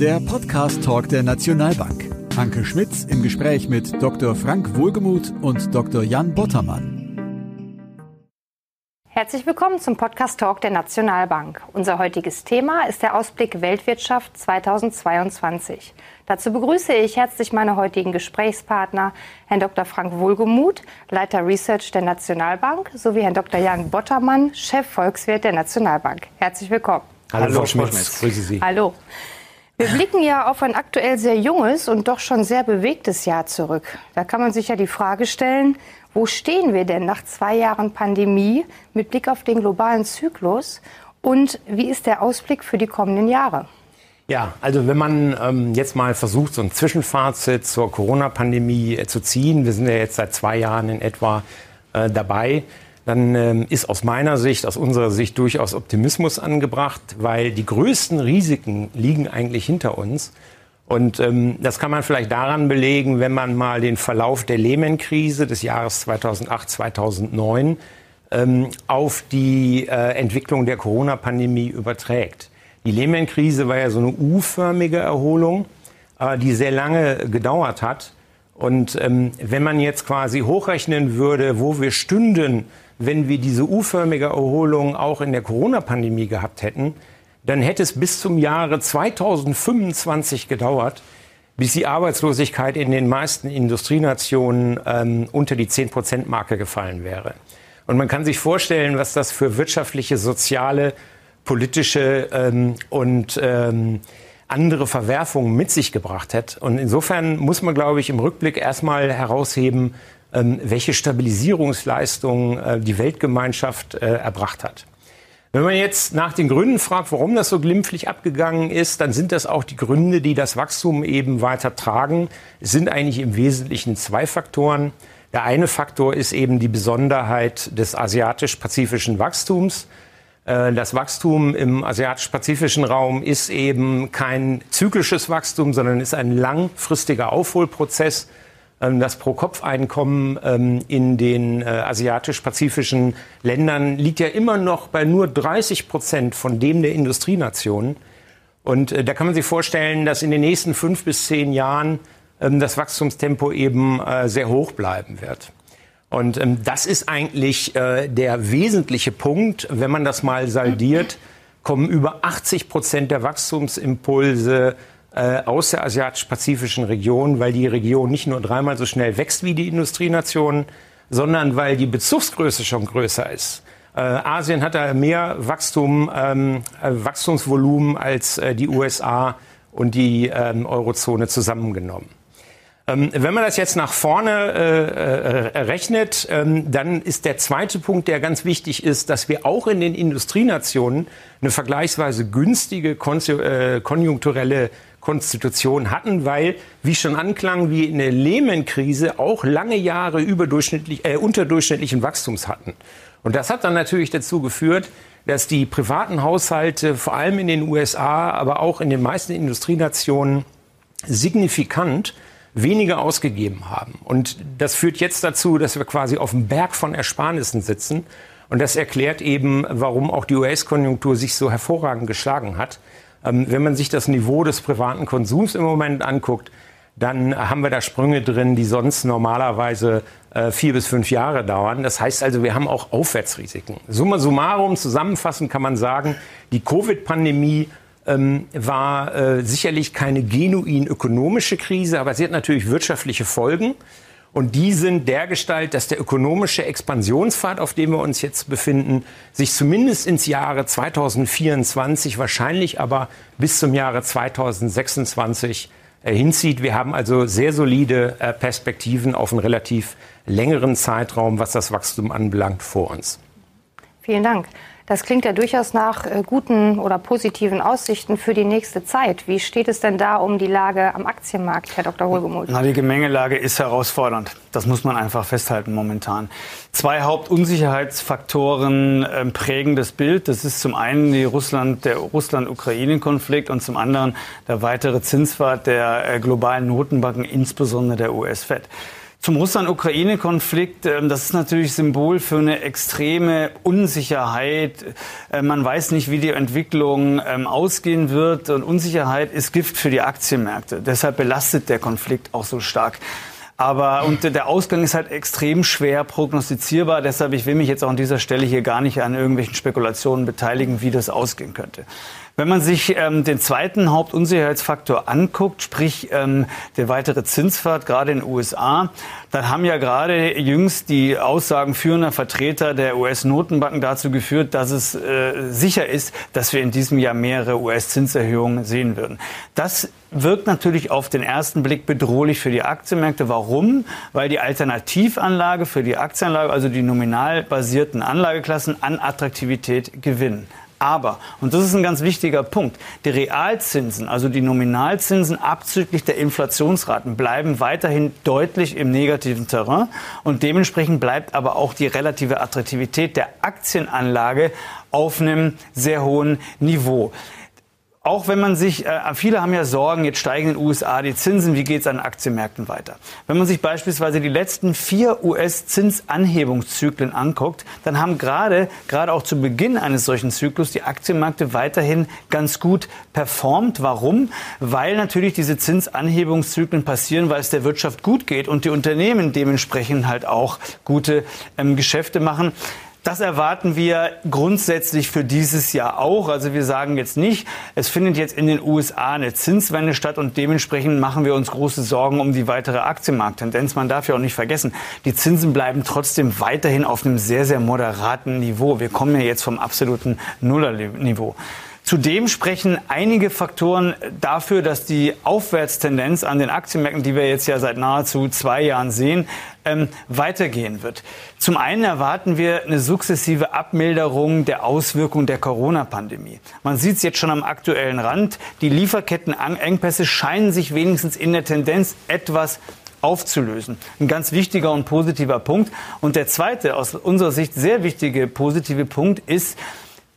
Der Podcast Talk der Nationalbank. Anke Schmitz im Gespräch mit Dr. Frank Wohlgemuth und Dr. Jan Bottermann. Herzlich willkommen zum Podcast Talk der Nationalbank. Unser heutiges Thema ist der Ausblick Weltwirtschaft 2022. Dazu begrüße ich herzlich meine heutigen Gesprächspartner, Herrn Dr. Frank Wohlgemuth, Leiter Research der Nationalbank, sowie Herrn Dr. Jan Bottermann, Chef Volkswirt der Nationalbank. Herzlich willkommen. Hallo, Hallo Frau Schmitz. Grüße Sie. Hallo. Wir blicken ja auf ein aktuell sehr junges und doch schon sehr bewegtes Jahr zurück. Da kann man sich ja die Frage stellen, wo stehen wir denn nach zwei Jahren Pandemie mit Blick auf den globalen Zyklus und wie ist der Ausblick für die kommenden Jahre? Ja, also wenn man ähm, jetzt mal versucht, so ein Zwischenfazit zur Corona-Pandemie äh, zu ziehen, wir sind ja jetzt seit zwei Jahren in etwa äh, dabei, dann ähm, ist aus meiner Sicht, aus unserer Sicht durchaus Optimismus angebracht, weil die größten Risiken liegen eigentlich hinter uns. Und ähm, das kann man vielleicht daran belegen, wenn man mal den Verlauf der Lehman-Krise des Jahres 2008, 2009 ähm, auf die äh, Entwicklung der Corona-Pandemie überträgt. Die Lehman-Krise war ja so eine U-förmige Erholung, äh, die sehr lange gedauert hat. Und ähm, wenn man jetzt quasi hochrechnen würde, wo wir stünden, wenn wir diese U-förmige Erholung auch in der Corona-Pandemie gehabt hätten, dann hätte es bis zum Jahre 2025 gedauert, bis die Arbeitslosigkeit in den meisten Industrienationen ähm, unter die 10-Prozent-Marke gefallen wäre. Und man kann sich vorstellen, was das für wirtschaftliche, soziale, politische ähm, und ähm, andere Verwerfungen mit sich gebracht hat. Und insofern muss man, glaube ich, im Rückblick erstmal herausheben, welche Stabilisierungsleistungen äh, die Weltgemeinschaft äh, erbracht hat. Wenn man jetzt nach den Gründen fragt, warum das so glimpflich abgegangen ist, dann sind das auch die Gründe, die das Wachstum eben weiter tragen. Es sind eigentlich im Wesentlichen zwei Faktoren. Der eine Faktor ist eben die Besonderheit des asiatisch-pazifischen Wachstums. Äh, das Wachstum im asiatisch-pazifischen Raum ist eben kein zyklisches Wachstum, sondern ist ein langfristiger Aufholprozess. Ähm, das Pro-Kopf-Einkommen ähm, in den äh, asiatisch-pazifischen Ländern liegt ja immer noch bei nur 30 Prozent von dem der Industrienationen. Und äh, da kann man sich vorstellen, dass in den nächsten fünf bis zehn Jahren ähm, das Wachstumstempo eben äh, sehr hoch bleiben wird. Und das ist eigentlich der wesentliche Punkt. Wenn man das mal saldiert, kommen über 80 Prozent der Wachstumsimpulse äh, aus der asiatisch-pazifischen Region, weil die Region nicht nur dreimal so schnell wächst wie die Industrienationen, sondern weil die Bezugsgröße schon größer ist. Äh, Asien hat da mehr Wachstum, ähm, äh, Wachstumsvolumen als äh, die USA und die ähm, Eurozone zusammengenommen. Ähm, wenn man das jetzt nach vorne äh, äh, rechnet, ähm, dann ist der zweite Punkt, der ganz wichtig ist, dass wir auch in den Industrienationen eine vergleichsweise günstige äh, konjunkturelle Konstitution hatten, weil, wie schon anklang, wir in der Lehman-Krise auch lange Jahre überdurchschnittlich, äh, unterdurchschnittlichen Wachstums hatten. Und das hat dann natürlich dazu geführt, dass die privaten Haushalte vor allem in den USA, aber auch in den meisten Industrienationen signifikant weniger ausgegeben haben. Und das führt jetzt dazu, dass wir quasi auf dem Berg von Ersparnissen sitzen. Und das erklärt eben, warum auch die US-Konjunktur sich so hervorragend geschlagen hat. Ähm, wenn man sich das Niveau des privaten Konsums im Moment anguckt, dann haben wir da Sprünge drin, die sonst normalerweise äh, vier bis fünf Jahre dauern. Das heißt also, wir haben auch Aufwärtsrisiken. Summa summarum, zusammenfassend kann man sagen, die Covid-Pandemie ähm, war äh, sicherlich keine genuin ökonomische Krise, aber sie hat natürlich wirtschaftliche Folgen. Und die sind dergestalt, dass der ökonomische Expansionspfad, auf dem wir uns jetzt befinden, sich zumindest ins Jahre 2024, wahrscheinlich aber bis zum Jahre 2026 äh, hinzieht. Wir haben also sehr solide äh, Perspektiven auf einen relativ längeren Zeitraum, was das Wachstum anbelangt, vor uns. Vielen Dank. Das klingt ja durchaus nach äh, guten oder positiven Aussichten für die nächste Zeit. Wie steht es denn da um die Lage am Aktienmarkt, Herr Dr. Holgemuth? Na, die Gemengelage ist herausfordernd. Das muss man einfach festhalten momentan. Zwei Hauptunsicherheitsfaktoren äh, prägen das Bild. Das ist zum einen die Russland, der Russland-Ukraine-Konflikt und zum anderen der weitere Zinsfahrt der äh, globalen Notenbanken, insbesondere der US-Fed. Zum Russland-Ukraine-Konflikt, ähm, das ist natürlich Symbol für eine extreme Unsicherheit. Äh, man weiß nicht, wie die Entwicklung ähm, ausgehen wird. Und Unsicherheit ist Gift für die Aktienmärkte. Deshalb belastet der Konflikt auch so stark. Aber und der Ausgang ist halt extrem schwer prognostizierbar. Deshalb, ich will mich jetzt auch an dieser Stelle hier gar nicht an irgendwelchen Spekulationen beteiligen, wie das ausgehen könnte. Wenn man sich ähm, den zweiten Hauptunsicherheitsfaktor anguckt, sprich ähm, der weitere Zinsfahrt, gerade in den USA, dann haben ja gerade jüngst die Aussagen führender Vertreter der US-Notenbanken dazu geführt, dass es äh, sicher ist, dass wir in diesem Jahr mehrere US-Zinserhöhungen sehen würden. Das wirkt natürlich auf den ersten Blick bedrohlich für die Aktienmärkte. Warum? Weil die Alternativanlage für die Aktienanlage, also die nominal basierten Anlageklassen, an Attraktivität gewinnen. Aber, und das ist ein ganz wichtiger Punkt, die Realzinsen, also die Nominalzinsen abzüglich der Inflationsraten, bleiben weiterhin deutlich im negativen Terrain. Und dementsprechend bleibt aber auch die relative Attraktivität der Aktienanlage auf einem sehr hohen Niveau auch wenn man sich, äh, viele haben ja Sorgen, jetzt steigen in den USA die Zinsen, wie geht es an Aktienmärkten weiter? Wenn man sich beispielsweise die letzten vier US-Zinsanhebungszyklen anguckt, dann haben gerade, gerade auch zu Beginn eines solchen Zyklus die Aktienmärkte weiterhin ganz gut performt. Warum? Weil natürlich diese Zinsanhebungszyklen passieren, weil es der Wirtschaft gut geht und die Unternehmen dementsprechend halt auch gute ähm, Geschäfte machen. Das erwarten wir grundsätzlich für dieses Jahr auch. Also wir sagen jetzt nicht, es findet jetzt in den USA eine Zinswende statt und dementsprechend machen wir uns große Sorgen um die weitere Aktienmarkttendenz. Man darf ja auch nicht vergessen, die Zinsen bleiben trotzdem weiterhin auf einem sehr, sehr moderaten Niveau. Wir kommen ja jetzt vom absoluten Nullerniveau. Zudem sprechen einige Faktoren dafür, dass die Aufwärtstendenz an den Aktienmärkten, die wir jetzt ja seit nahezu zwei Jahren sehen, ähm, weitergehen wird. Zum einen erwarten wir eine sukzessive Abmilderung der Auswirkungen der Corona-Pandemie. Man sieht es jetzt schon am aktuellen Rand. Die Lieferkettenengpässe scheinen sich wenigstens in der Tendenz etwas aufzulösen. Ein ganz wichtiger und positiver Punkt. Und der zweite, aus unserer Sicht sehr wichtige positive Punkt ist,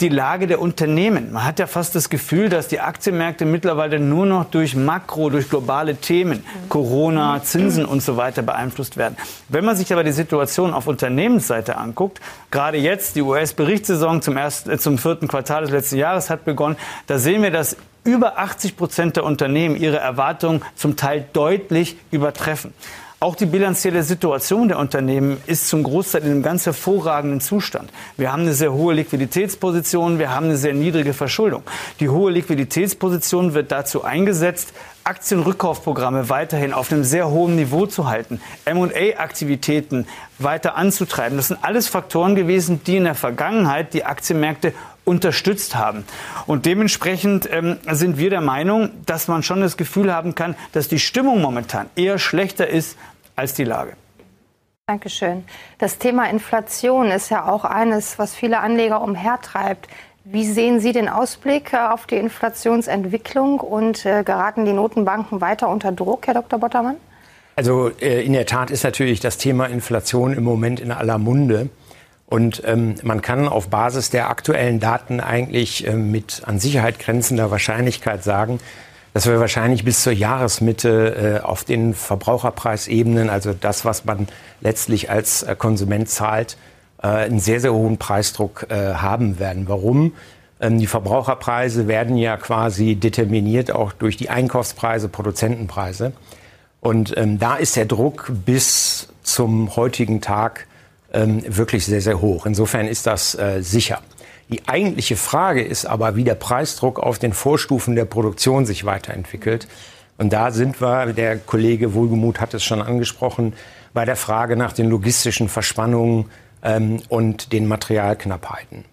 die Lage der Unternehmen. Man hat ja fast das Gefühl, dass die Aktienmärkte mittlerweile nur noch durch Makro, durch globale Themen, Corona, Zinsen und so weiter beeinflusst werden. Wenn man sich aber die Situation auf Unternehmensseite anguckt, gerade jetzt die US-Berichtssaison zum, ersten, äh, zum vierten Quartal des letzten Jahres hat begonnen, da sehen wir, dass über 80 Prozent der Unternehmen ihre Erwartungen zum Teil deutlich übertreffen. Auch die bilanzielle Situation der Unternehmen ist zum Großteil in einem ganz hervorragenden Zustand. Wir haben eine sehr hohe Liquiditätsposition, wir haben eine sehr niedrige Verschuldung. Die hohe Liquiditätsposition wird dazu eingesetzt, Aktienrückkaufprogramme weiterhin auf einem sehr hohen Niveau zu halten, M&A-Aktivitäten weiter anzutreiben. Das sind alles Faktoren gewesen, die in der Vergangenheit die Aktienmärkte unterstützt haben. Und dementsprechend ähm, sind wir der Meinung, dass man schon das Gefühl haben kann, dass die Stimmung momentan eher schlechter ist als die Lage. Dankeschön. Das Thema Inflation ist ja auch eines, was viele Anleger umhertreibt. Wie sehen Sie den Ausblick äh, auf die Inflationsentwicklung und äh, geraten die Notenbanken weiter unter Druck, Herr Dr. Bottermann? Also äh, in der Tat ist natürlich das Thema Inflation im Moment in aller Munde. Und ähm, man kann auf Basis der aktuellen Daten eigentlich äh, mit an Sicherheit grenzender Wahrscheinlichkeit sagen, dass wir wahrscheinlich bis zur Jahresmitte äh, auf den Verbraucherpreisebenen, also das, was man letztlich als äh, Konsument zahlt, äh, einen sehr, sehr hohen Preisdruck äh, haben werden. Warum? Ähm, die Verbraucherpreise werden ja quasi determiniert auch durch die Einkaufspreise, Produzentenpreise. Und ähm, da ist der Druck bis zum heutigen Tag ähm, wirklich sehr, sehr hoch. Insofern ist das äh, sicher. Die eigentliche Frage ist aber, wie der Preisdruck auf den Vorstufen der Produktion sich weiterentwickelt. Und da sind wir, der Kollege Wohlgemuth hat es schon angesprochen, bei der Frage nach den logistischen Verspannungen ähm, und den Materialknappheiten.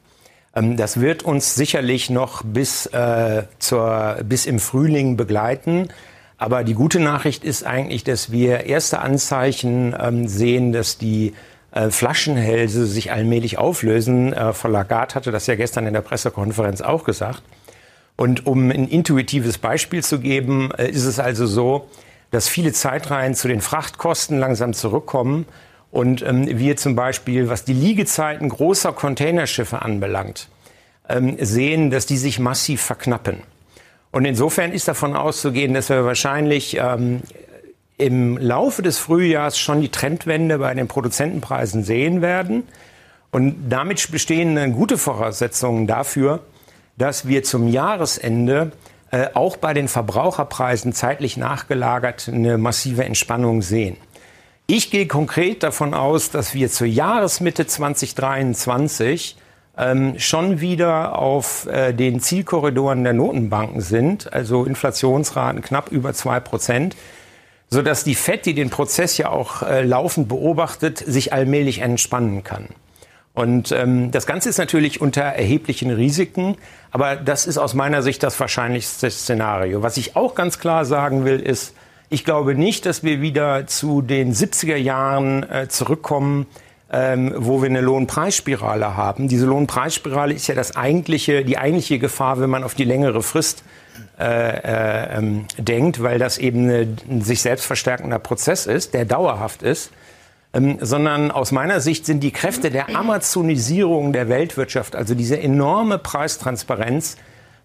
Ähm, das wird uns sicherlich noch bis, äh, zur, bis im Frühling begleiten. Aber die gute Nachricht ist eigentlich, dass wir erste Anzeichen ähm, sehen, dass die äh, Flaschenhälse sich allmählich auflösen. Äh, Frau Lagarde hatte das ja gestern in der Pressekonferenz auch gesagt. Und um ein intuitives Beispiel zu geben, äh, ist es also so, dass viele Zeitreihen zu den Frachtkosten langsam zurückkommen und ähm, wir zum Beispiel, was die Liegezeiten großer Containerschiffe anbelangt, ähm, sehen, dass die sich massiv verknappen. Und insofern ist davon auszugehen, dass wir wahrscheinlich ähm, im Laufe des Frühjahrs schon die Trendwende bei den Produzentenpreisen sehen werden. Und damit bestehen gute Voraussetzungen dafür, dass wir zum Jahresende äh, auch bei den Verbraucherpreisen zeitlich nachgelagert eine massive Entspannung sehen. Ich gehe konkret davon aus, dass wir zur Jahresmitte 2023 ähm, schon wieder auf äh, den Zielkorridoren der Notenbanken sind, also Inflationsraten knapp über zwei Prozent, sodass die FED, die den Prozess ja auch äh, laufend beobachtet, sich allmählich entspannen kann. Und ähm, das Ganze ist natürlich unter erheblichen Risiken, aber das ist aus meiner Sicht das wahrscheinlichste Szenario. Was ich auch ganz klar sagen will, ist, ich glaube nicht, dass wir wieder zu den 70er Jahren äh, zurückkommen, ähm, wo wir eine Lohnpreisspirale haben. Diese Lohnpreisspirale ist ja das eigentliche, die eigentliche Gefahr, wenn man auf die längere Frist äh, äh, ähm, denkt, weil das eben ein sich selbst verstärkender Prozess ist, der dauerhaft ist. Ähm, sondern aus meiner Sicht sind die Kräfte der Amazonisierung der Weltwirtschaft, also diese enorme Preistransparenz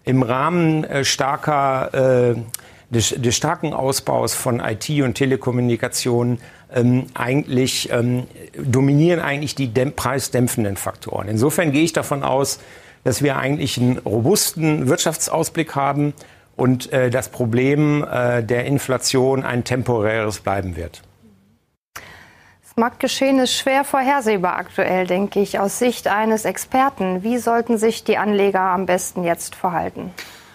im Rahmen äh, starker, äh, des, des, starken Ausbaus von IT und Telekommunikation, ähm, eigentlich ähm, dominieren eigentlich die preisdämpfenden Faktoren. Insofern gehe ich davon aus, dass wir eigentlich einen robusten Wirtschaftsausblick haben und äh, das Problem äh, der Inflation ein temporäres bleiben wird. Das Marktgeschehen ist schwer vorhersehbar aktuell, denke ich, aus Sicht eines Experten. Wie sollten sich die Anleger am besten jetzt verhalten?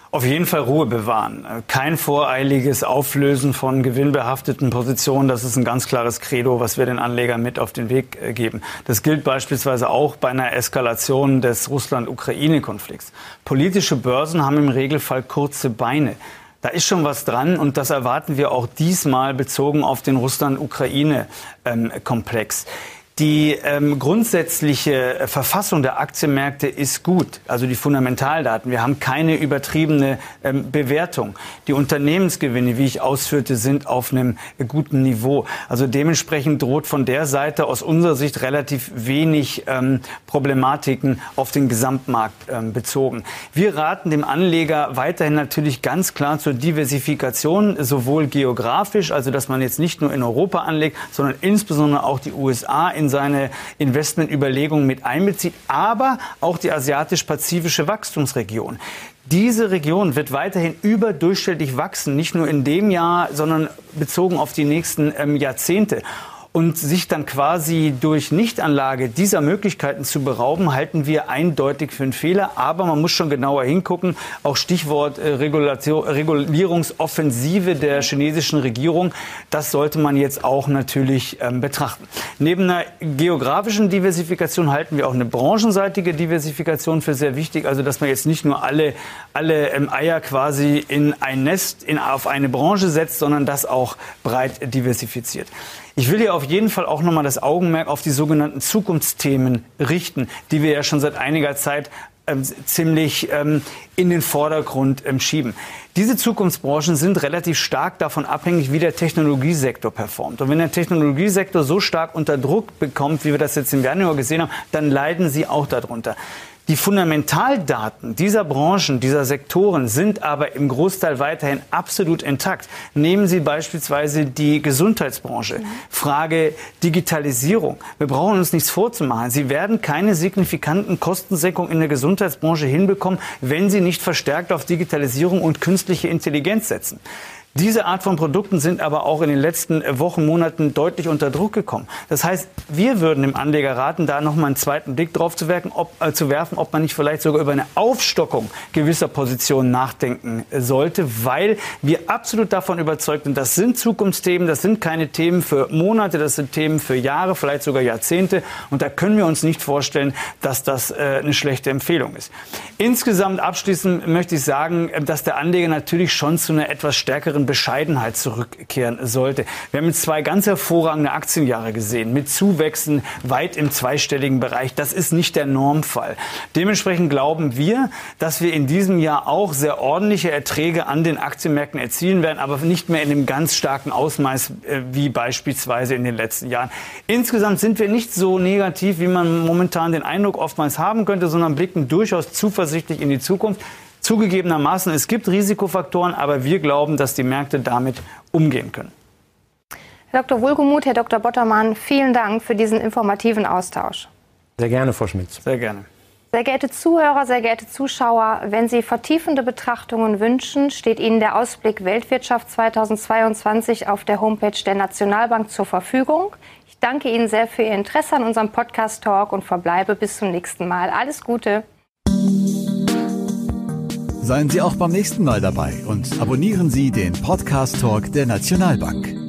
Auf jeden Fall Ruhe bewahren. Kein voreiliges Auflösen von gewinnbehafteten Positionen. Das ist ein ganz klares Credo, was wir den Anlegern mit auf den Weg äh, geben. Das gilt beispielsweise auch bei einer Eskalation des Russland-Ukraine-Konflikts. Politische Börsen haben im Regelfall kurze Beine. Da ist schon was dran und das erwarten wir auch diesmal bezogen auf den Russland-Ukraine-Komplex. Die ähm, grundsätzliche Verfassung der Aktienmärkte ist gut, also die Fundamentaldaten. Wir haben keine übertriebene ähm, Bewertung. Die Unternehmensgewinne, wie ich ausführte, sind auf einem guten Niveau. Also dementsprechend droht von der Seite aus unserer Sicht relativ wenig ähm, Problematiken auf den Gesamtmarkt ähm, bezogen. Wir raten dem Anleger weiterhin natürlich ganz klar zur Diversifikation, sowohl geografisch, also dass man jetzt nicht nur in Europa anlegt, sondern insbesondere auch die USA in in seine Investmentüberlegungen mit einbezieht, aber auch die asiatisch-pazifische Wachstumsregion. Diese Region wird weiterhin überdurchschnittlich wachsen, nicht nur in dem Jahr, sondern bezogen auf die nächsten ähm, Jahrzehnte. Und sich dann quasi durch Nichtanlage dieser Möglichkeiten zu berauben, halten wir eindeutig für einen Fehler. Aber man muss schon genauer hingucken. Auch Stichwort äh, Regulierungsoffensive der chinesischen Regierung. Das sollte man jetzt auch natürlich ähm, betrachten. Neben einer geografischen Diversifikation halten wir auch eine branchenseitige Diversifikation für sehr wichtig. Also, dass man jetzt nicht nur alle, alle ähm, Eier quasi in ein Nest, in, auf eine Branche setzt, sondern das auch breit diversifiziert. Ich will hier auf jeden Fall auch nochmal das Augenmerk auf die sogenannten Zukunftsthemen richten, die wir ja schon seit einiger Zeit ähm, ziemlich ähm, in den Vordergrund ähm, schieben. Diese Zukunftsbranchen sind relativ stark davon abhängig, wie der Technologiesektor performt. Und wenn der Technologiesektor so stark unter Druck bekommt, wie wir das jetzt im Januar gesehen haben, dann leiden sie auch darunter. Die Fundamentaldaten dieser Branchen, dieser Sektoren sind aber im Großteil weiterhin absolut intakt. Nehmen Sie beispielsweise die Gesundheitsbranche. Frage Digitalisierung. Wir brauchen uns nichts vorzumachen. Sie werden keine signifikanten Kostensenkungen in der Gesundheitsbranche hinbekommen, wenn Sie nicht verstärkt auf Digitalisierung und künstliche Intelligenz setzen. Diese Art von Produkten sind aber auch in den letzten Wochen, Monaten deutlich unter Druck gekommen. Das heißt, wir würden dem Anleger raten, da noch mal einen zweiten Blick drauf zu, werken, ob, äh, zu werfen, ob man nicht vielleicht sogar über eine Aufstockung gewisser Positionen nachdenken sollte, weil wir absolut davon überzeugt sind, das sind Zukunftsthemen, das sind keine Themen für Monate, das sind Themen für Jahre, vielleicht sogar Jahrzehnte. Und da können wir uns nicht vorstellen, dass das äh, eine schlechte Empfehlung ist. Insgesamt abschließend möchte ich sagen, dass der Anleger natürlich schon zu einer etwas stärkeren Bescheidenheit zurückkehren sollte. Wir haben jetzt zwei ganz hervorragende Aktienjahre gesehen mit Zuwächsen weit im zweistelligen Bereich. Das ist nicht der Normfall. Dementsprechend glauben wir, dass wir in diesem Jahr auch sehr ordentliche Erträge an den Aktienmärkten erzielen werden, aber nicht mehr in einem ganz starken Ausmaß äh, wie beispielsweise in den letzten Jahren. Insgesamt sind wir nicht so negativ, wie man momentan den Eindruck oftmals haben könnte, sondern blicken durchaus zuversichtlich in die Zukunft. Zugegebenermaßen, es gibt Risikofaktoren, aber wir glauben, dass die Märkte damit umgehen können. Herr Dr. Wohlgemuth, Herr Dr. Bottermann, vielen Dank für diesen informativen Austausch. Sehr gerne, Frau Schmitz. Sehr gerne. Sehr geehrte Zuhörer, sehr geehrte Zuschauer, wenn Sie vertiefende Betrachtungen wünschen, steht Ihnen der Ausblick Weltwirtschaft 2022 auf der Homepage der Nationalbank zur Verfügung. Ich danke Ihnen sehr für Ihr Interesse an unserem Podcast Talk und verbleibe bis zum nächsten Mal. Alles Gute. Seien Sie auch beim nächsten Mal dabei und abonnieren Sie den Podcast Talk der Nationalbank.